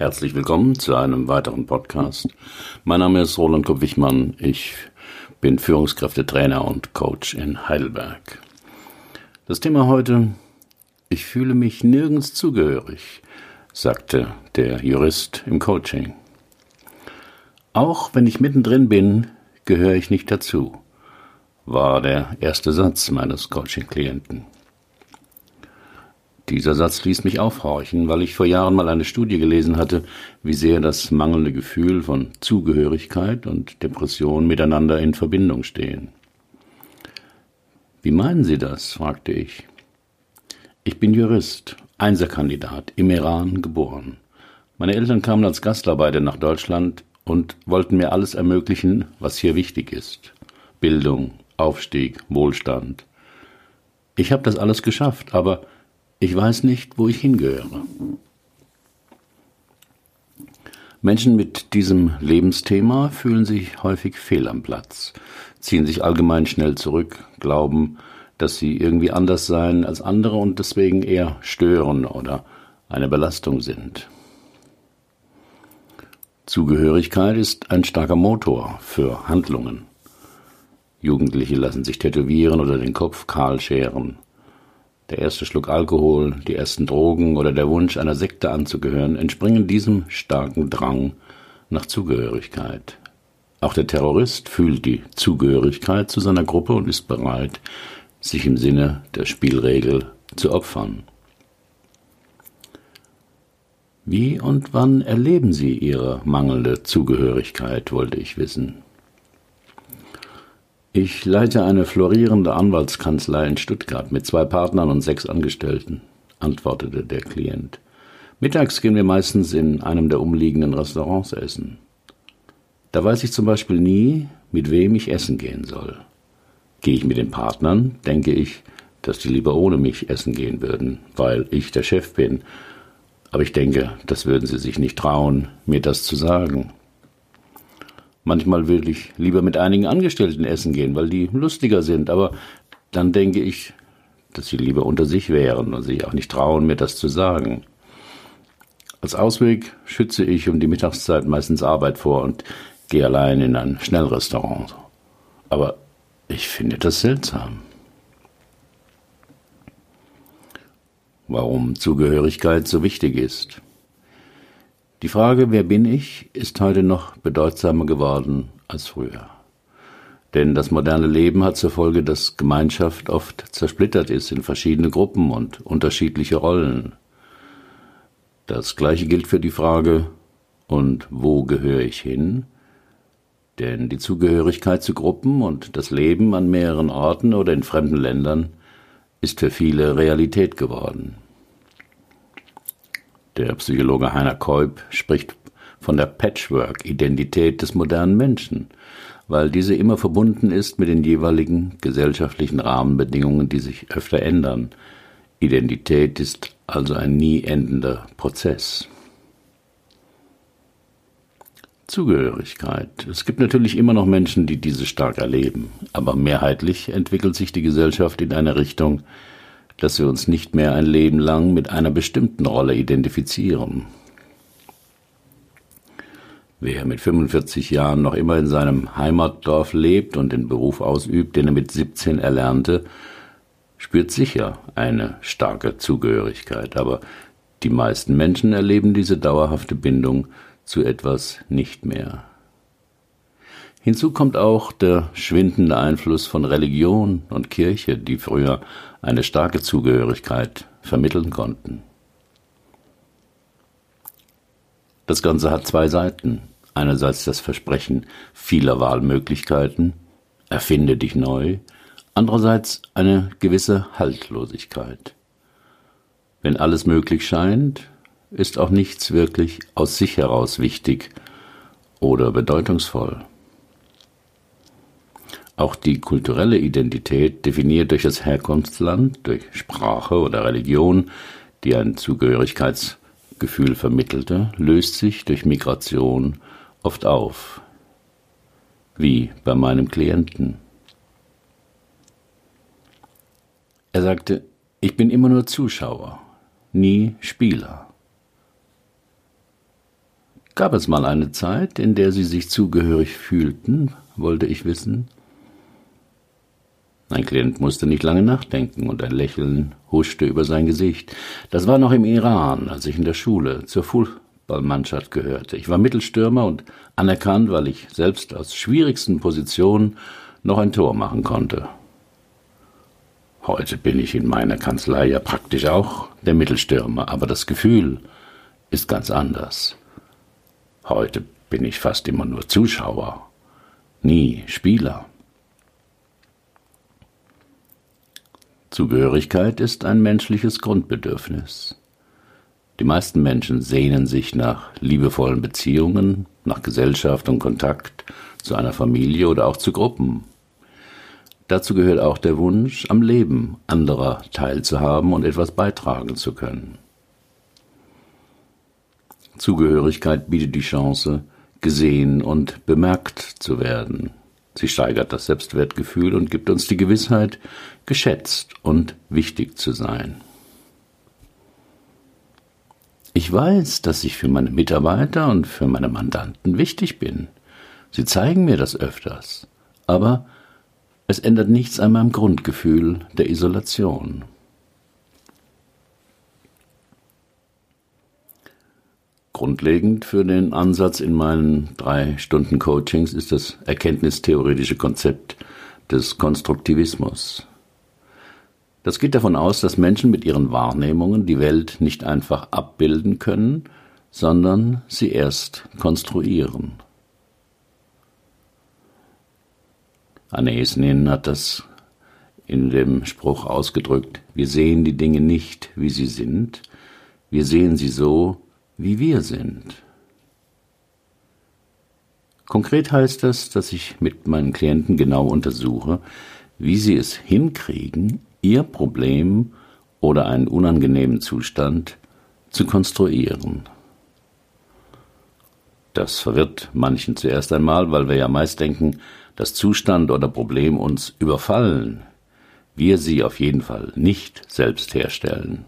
Herzlich willkommen zu einem weiteren Podcast. Mein Name ist Roland Kopp-Wichmann. Ich bin Führungskräftetrainer und Coach in Heidelberg. Das Thema heute, ich fühle mich nirgends zugehörig, sagte der Jurist im Coaching. Auch wenn ich mittendrin bin, gehöre ich nicht dazu, war der erste Satz meines Coaching-Klienten. Dieser Satz ließ mich aufhorchen, weil ich vor Jahren mal eine Studie gelesen hatte, wie sehr das mangelnde Gefühl von Zugehörigkeit und Depression miteinander in Verbindung stehen. Wie meinen Sie das? fragte ich. Ich bin Jurist, Einserkandidat, im Iran geboren. Meine Eltern kamen als Gastarbeiter nach Deutschland und wollten mir alles ermöglichen, was hier wichtig ist. Bildung, Aufstieg, Wohlstand. Ich habe das alles geschafft, aber ich weiß nicht, wo ich hingehöre. Menschen mit diesem Lebensthema fühlen sich häufig fehl am Platz, ziehen sich allgemein schnell zurück, glauben, dass sie irgendwie anders seien als andere und deswegen eher stören oder eine Belastung sind. Zugehörigkeit ist ein starker Motor für Handlungen. Jugendliche lassen sich tätowieren oder den Kopf kahl scheren der erste Schluck Alkohol, die ersten Drogen oder der Wunsch, einer Sekte anzugehören, entspringen diesem starken Drang nach Zugehörigkeit. Auch der Terrorist fühlt die Zugehörigkeit zu seiner Gruppe und ist bereit, sich im Sinne der Spielregel zu opfern. Wie und wann erleben Sie Ihre mangelnde Zugehörigkeit, wollte ich wissen. Ich leite eine florierende Anwaltskanzlei in Stuttgart mit zwei Partnern und sechs Angestellten, antwortete der Klient. Mittags gehen wir meistens in einem der umliegenden Restaurants essen. Da weiß ich zum Beispiel nie, mit wem ich essen gehen soll. Gehe ich mit den Partnern, denke ich, dass die lieber ohne mich essen gehen würden, weil ich der Chef bin. Aber ich denke, das würden sie sich nicht trauen, mir das zu sagen. Manchmal will ich lieber mit einigen Angestellten essen gehen, weil die lustiger sind, aber dann denke ich, dass sie lieber unter sich wären und sich auch nicht trauen, mir das zu sagen. Als Ausweg schütze ich um die Mittagszeit meistens Arbeit vor und gehe allein in ein Schnellrestaurant. Aber ich finde das seltsam. Warum Zugehörigkeit so wichtig ist. Die Frage, wer bin ich, ist heute noch bedeutsamer geworden als früher. Denn das moderne Leben hat zur Folge, dass Gemeinschaft oft zersplittert ist in verschiedene Gruppen und unterschiedliche Rollen. Das gleiche gilt für die Frage, und wo gehöre ich hin? Denn die Zugehörigkeit zu Gruppen und das Leben an mehreren Orten oder in fremden Ländern ist für viele Realität geworden. Der Psychologe Heiner Keub spricht von der Patchwork-Identität des modernen Menschen, weil diese immer verbunden ist mit den jeweiligen gesellschaftlichen Rahmenbedingungen, die sich öfter ändern. Identität ist also ein nie endender Prozess. Zugehörigkeit. Es gibt natürlich immer noch Menschen, die diese stark erleben, aber mehrheitlich entwickelt sich die Gesellschaft in eine Richtung, dass wir uns nicht mehr ein Leben lang mit einer bestimmten Rolle identifizieren. Wer mit 45 Jahren noch immer in seinem Heimatdorf lebt und den Beruf ausübt, den er mit 17 erlernte, spürt sicher eine starke Zugehörigkeit, aber die meisten Menschen erleben diese dauerhafte Bindung zu etwas nicht mehr. Hinzu kommt auch der schwindende Einfluss von Religion und Kirche, die früher eine starke Zugehörigkeit vermitteln konnten. Das Ganze hat zwei Seiten. Einerseits das Versprechen vieler Wahlmöglichkeiten, erfinde dich neu, andererseits eine gewisse Haltlosigkeit. Wenn alles möglich scheint, ist auch nichts wirklich aus sich heraus wichtig oder bedeutungsvoll. Auch die kulturelle Identität, definiert durch das Herkunftsland, durch Sprache oder Religion, die ein Zugehörigkeitsgefühl vermittelte, löst sich durch Migration oft auf. Wie bei meinem Klienten. Er sagte, ich bin immer nur Zuschauer, nie Spieler. Gab es mal eine Zeit, in der Sie sich zugehörig fühlten, wollte ich wissen. Mein Klient musste nicht lange nachdenken und ein Lächeln huschte über sein Gesicht. Das war noch im Iran, als ich in der Schule zur Fußballmannschaft gehörte. Ich war Mittelstürmer und anerkannt, weil ich selbst aus schwierigsten Positionen noch ein Tor machen konnte. Heute bin ich in meiner Kanzlei ja praktisch auch der Mittelstürmer, aber das Gefühl ist ganz anders. Heute bin ich fast immer nur Zuschauer, nie Spieler. Zugehörigkeit ist ein menschliches Grundbedürfnis. Die meisten Menschen sehnen sich nach liebevollen Beziehungen, nach Gesellschaft und Kontakt zu einer Familie oder auch zu Gruppen. Dazu gehört auch der Wunsch, am Leben anderer teilzuhaben und etwas beitragen zu können. Zugehörigkeit bietet die Chance, gesehen und bemerkt zu werden. Sie steigert das Selbstwertgefühl und gibt uns die Gewissheit, geschätzt und wichtig zu sein. Ich weiß, dass ich für meine Mitarbeiter und für meine Mandanten wichtig bin. Sie zeigen mir das öfters. Aber es ändert nichts an meinem Grundgefühl der Isolation. Grundlegend für den Ansatz in meinen drei Stunden Coachings ist das erkenntnistheoretische Konzept des Konstruktivismus. Das geht davon aus, dass Menschen mit ihren Wahrnehmungen die Welt nicht einfach abbilden können, sondern sie erst konstruieren. Anne Esnin hat das in dem Spruch ausgedrückt, wir sehen die Dinge nicht, wie sie sind, wir sehen sie so, wie wir sind. Konkret heißt das, dass ich mit meinen Klienten genau untersuche, wie sie es hinkriegen, ihr Problem oder einen unangenehmen Zustand zu konstruieren. Das verwirrt manchen zuerst einmal, weil wir ja meist denken, dass Zustand oder Problem uns überfallen, wir sie auf jeden Fall nicht selbst herstellen.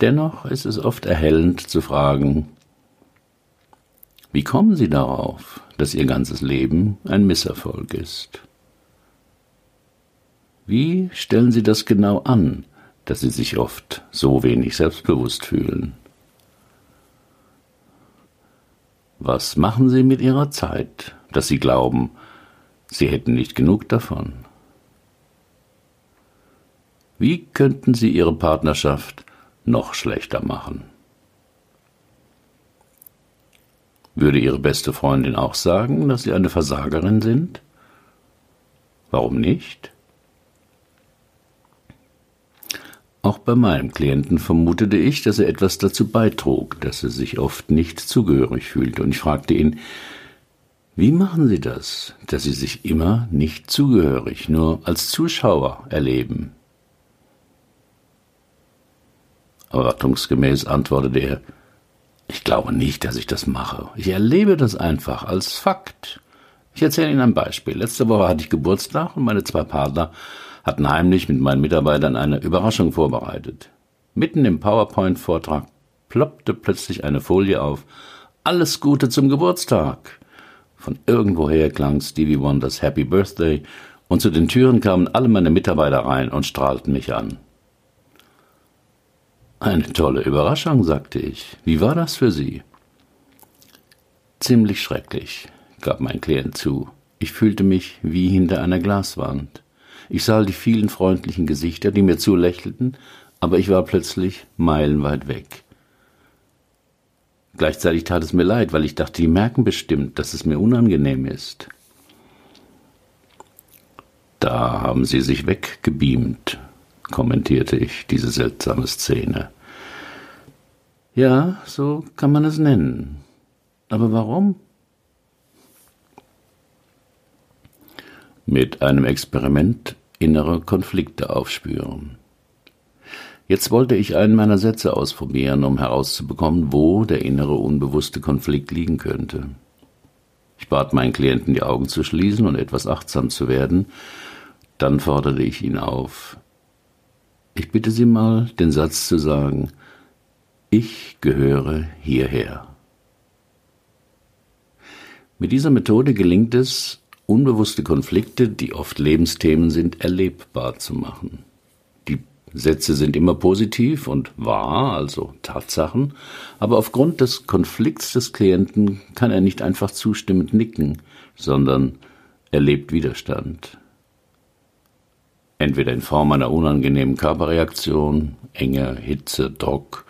Dennoch ist es oft erhellend zu fragen, wie kommen Sie darauf, dass Ihr ganzes Leben ein Misserfolg ist? Wie stellen Sie das genau an, dass Sie sich oft so wenig selbstbewusst fühlen? Was machen Sie mit Ihrer Zeit, dass Sie glauben, Sie hätten nicht genug davon? Wie könnten Sie Ihre Partnerschaft noch schlechter machen. Würde Ihre beste Freundin auch sagen, dass Sie eine Versagerin sind? Warum nicht? Auch bei meinem Klienten vermutete ich, dass er etwas dazu beitrug, dass er sich oft nicht zugehörig fühlte, und ich fragte ihn, wie machen Sie das, dass Sie sich immer nicht zugehörig, nur als Zuschauer erleben? Erwartungsgemäß antwortete er, ich glaube nicht, dass ich das mache. Ich erlebe das einfach als Fakt. Ich erzähle Ihnen ein Beispiel. Letzte Woche hatte ich Geburtstag und meine zwei Partner hatten heimlich mit meinen Mitarbeitern eine Überraschung vorbereitet. Mitten im PowerPoint-Vortrag ploppte plötzlich eine Folie auf. Alles Gute zum Geburtstag. Von irgendwoher klang Stevie Wonders Happy Birthday und zu den Türen kamen alle meine Mitarbeiter rein und strahlten mich an. Eine tolle Überraschung, sagte ich. Wie war das für Sie? Ziemlich schrecklich, gab mein Klient zu. Ich fühlte mich wie hinter einer Glaswand. Ich sah die vielen freundlichen Gesichter, die mir zulächelten, aber ich war plötzlich meilenweit weg. Gleichzeitig tat es mir leid, weil ich dachte, die merken bestimmt, dass es mir unangenehm ist. Da haben sie sich weggebeamt, kommentierte ich diese seltsame Szene. Ja, so kann man es nennen. Aber warum? Mit einem Experiment innere Konflikte aufspüren. Jetzt wollte ich einen meiner Sätze ausprobieren, um herauszubekommen, wo der innere unbewusste Konflikt liegen könnte. Ich bat meinen Klienten, die Augen zu schließen und etwas achtsam zu werden. Dann forderte ich ihn auf, ich bitte Sie mal, den Satz zu sagen, ich gehöre hierher. Mit dieser Methode gelingt es, unbewusste Konflikte, die oft Lebensthemen sind, erlebbar zu machen. Die Sätze sind immer positiv und wahr, also Tatsachen, aber aufgrund des Konflikts des Klienten kann er nicht einfach zustimmend nicken, sondern erlebt Widerstand. Entweder in Form einer unangenehmen Körperreaktion, Enge, Hitze, Druck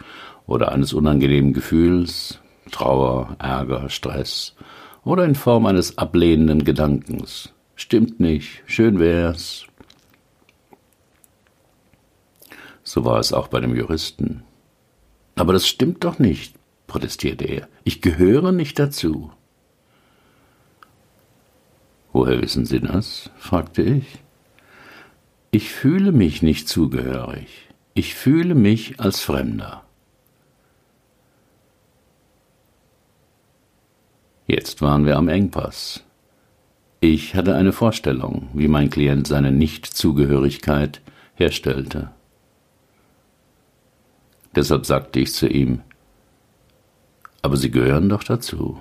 oder eines unangenehmen Gefühls, Trauer, Ärger, Stress oder in Form eines ablehnenden Gedankens. Stimmt nicht, schön wär's. So war es auch bei dem Juristen. Aber das stimmt doch nicht, protestierte er. Ich gehöre nicht dazu. Woher wissen Sie das? fragte ich. Ich fühle mich nicht zugehörig. Ich fühle mich als Fremder. Jetzt waren wir am Engpass. Ich hatte eine Vorstellung, wie mein Klient seine Nichtzugehörigkeit herstellte. Deshalb sagte ich zu ihm, aber Sie gehören doch dazu.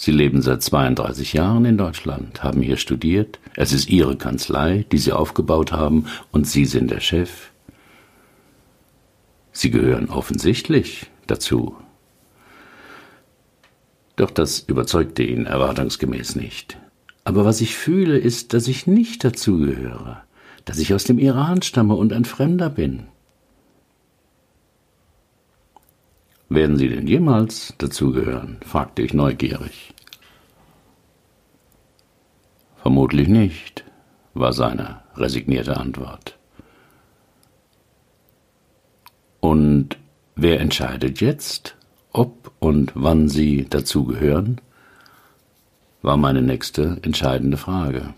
Sie leben seit 32 Jahren in Deutschland, haben hier studiert, es ist Ihre Kanzlei, die Sie aufgebaut haben, und Sie sind der Chef. Sie gehören offensichtlich dazu. Doch das überzeugte ihn erwartungsgemäß nicht. Aber was ich fühle, ist, dass ich nicht dazugehöre, dass ich aus dem Iran stamme und ein Fremder bin. Werden Sie denn jemals dazugehören? fragte ich neugierig. Vermutlich nicht, war seine resignierte Antwort. Und wer entscheidet jetzt? ob und wann sie dazugehören, war meine nächste entscheidende Frage.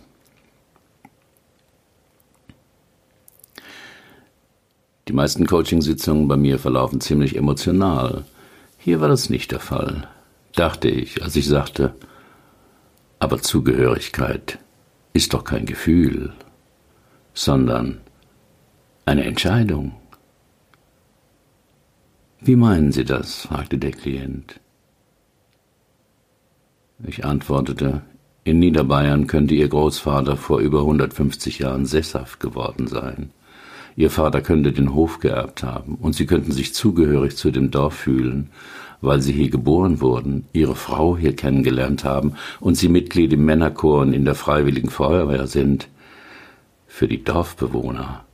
Die meisten Coachingsitzungen bei mir verlaufen ziemlich emotional. Hier war das nicht der Fall, dachte ich, als ich sagte, aber Zugehörigkeit ist doch kein Gefühl, sondern eine Entscheidung. Wie meinen Sie das? fragte der Klient. Ich antwortete, in Niederbayern könnte Ihr Großvater vor über 150 Jahren sesshaft geworden sein. Ihr Vater könnte den Hof geerbt haben, und Sie könnten sich zugehörig zu dem Dorf fühlen, weil Sie hier geboren wurden, Ihre Frau hier kennengelernt haben und Sie Mitglied im Männerchor und in der Freiwilligen Feuerwehr sind. Für die Dorfbewohner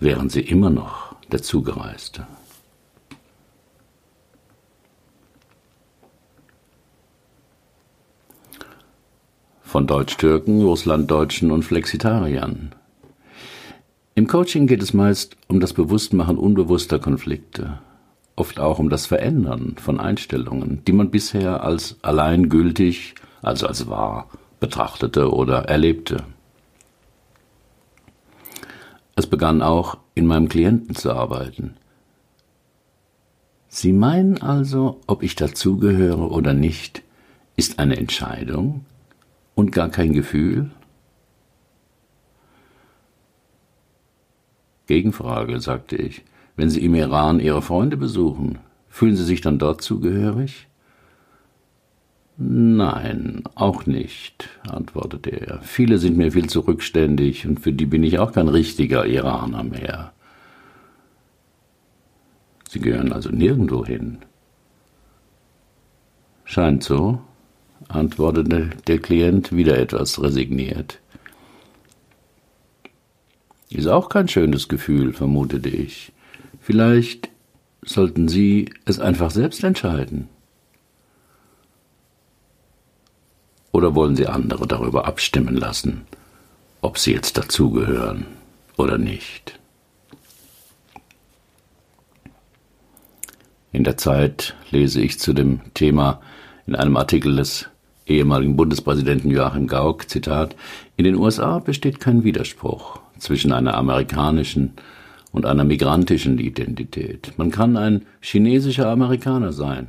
wären Sie immer noch der Zugereiste. von Deutsch-Türken, Russlanddeutschen und Flexitariern. Im Coaching geht es meist um das Bewusstmachen unbewusster Konflikte, oft auch um das Verändern von Einstellungen, die man bisher als alleingültig, also als wahr, betrachtete oder erlebte. Es begann auch, in meinem Klienten zu arbeiten. Sie meinen also, ob ich dazugehöre oder nicht, ist eine Entscheidung, und gar kein Gefühl? Gegenfrage, sagte ich. Wenn Sie im Iran Ihre Freunde besuchen, fühlen Sie sich dann dort zugehörig? Nein, auch nicht, antwortete er. Viele sind mir viel zu rückständig und für die bin ich auch kein richtiger Iraner mehr. Sie gehören also nirgendwo hin. Scheint so, antwortete der Klient wieder etwas resigniert. Ist auch kein schönes Gefühl, vermutete ich. Vielleicht sollten Sie es einfach selbst entscheiden. Oder wollen Sie andere darüber abstimmen lassen, ob sie jetzt dazugehören oder nicht? In der Zeit lese ich zu dem Thema in einem Artikel des ehemaligen Bundespräsidenten Joachim Gauck, Zitat, in den USA besteht kein Widerspruch zwischen einer amerikanischen und einer migrantischen Identität. Man kann ein chinesischer Amerikaner sein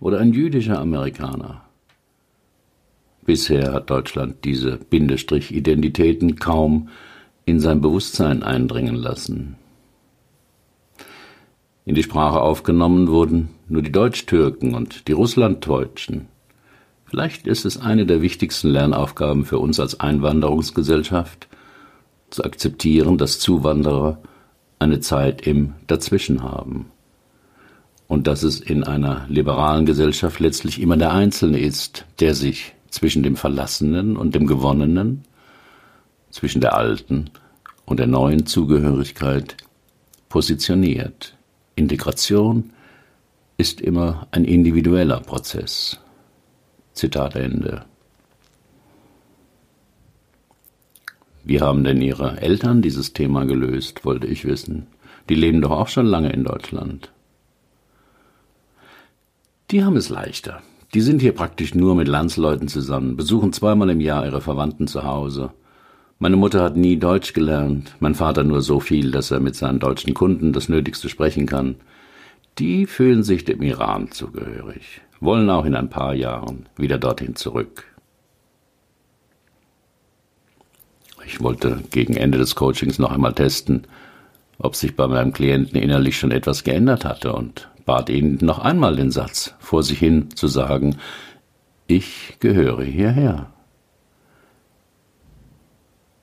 oder ein jüdischer Amerikaner. Bisher hat Deutschland diese Bindestrich-Identitäten kaum in sein Bewusstsein eindringen lassen. In die Sprache aufgenommen wurden nur die Deutsch-Türken und die Russlanddeutschen Vielleicht ist es eine der wichtigsten Lernaufgaben für uns als Einwanderungsgesellschaft, zu akzeptieren, dass Zuwanderer eine Zeit im Dazwischen haben und dass es in einer liberalen Gesellschaft letztlich immer der Einzelne ist, der sich zwischen dem Verlassenen und dem Gewonnenen, zwischen der alten und der neuen Zugehörigkeit positioniert. Integration ist immer ein individueller Prozess. Zitat Ende. Wie haben denn Ihre Eltern dieses Thema gelöst, wollte ich wissen. Die leben doch auch schon lange in Deutschland. Die haben es leichter. Die sind hier praktisch nur mit Landsleuten zusammen, besuchen zweimal im Jahr ihre Verwandten zu Hause. Meine Mutter hat nie Deutsch gelernt, mein Vater nur so viel, dass er mit seinen deutschen Kunden das Nötigste sprechen kann. Die fühlen sich dem Iran zugehörig, wollen auch in ein paar Jahren wieder dorthin zurück. Ich wollte gegen Ende des Coachings noch einmal testen, ob sich bei meinem Klienten innerlich schon etwas geändert hatte und bat ihn noch einmal den Satz vor sich hin zu sagen, ich gehöre hierher.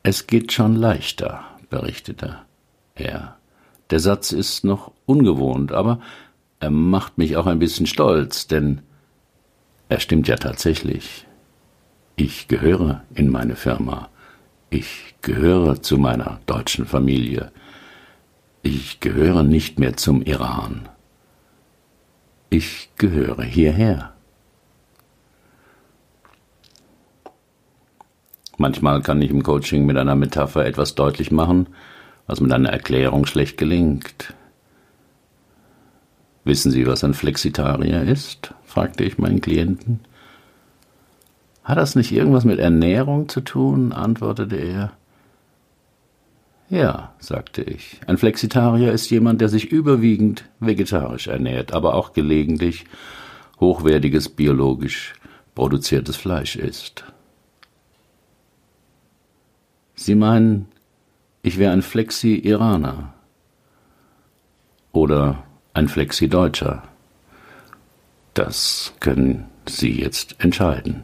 Es geht schon leichter, berichtete er. Der Satz ist noch ungewohnt, aber er macht mich auch ein bisschen stolz, denn er stimmt ja tatsächlich. Ich gehöre in meine Firma. Ich gehöre zu meiner deutschen Familie. Ich gehöre nicht mehr zum Iran. Ich gehöre hierher. Manchmal kann ich im Coaching mit einer Metapher etwas deutlich machen, was mit einer Erklärung schlecht gelingt. Wissen Sie, was ein Flexitarier ist? fragte ich meinen Klienten. Hat das nicht irgendwas mit Ernährung zu tun? antwortete er. Ja, sagte ich. Ein Flexitarier ist jemand, der sich überwiegend vegetarisch ernährt, aber auch gelegentlich hochwertiges biologisch produziertes Fleisch isst. Sie meinen, ich wäre ein Flexi-Iraner oder ein Flexi-Deutscher. Das können Sie jetzt entscheiden.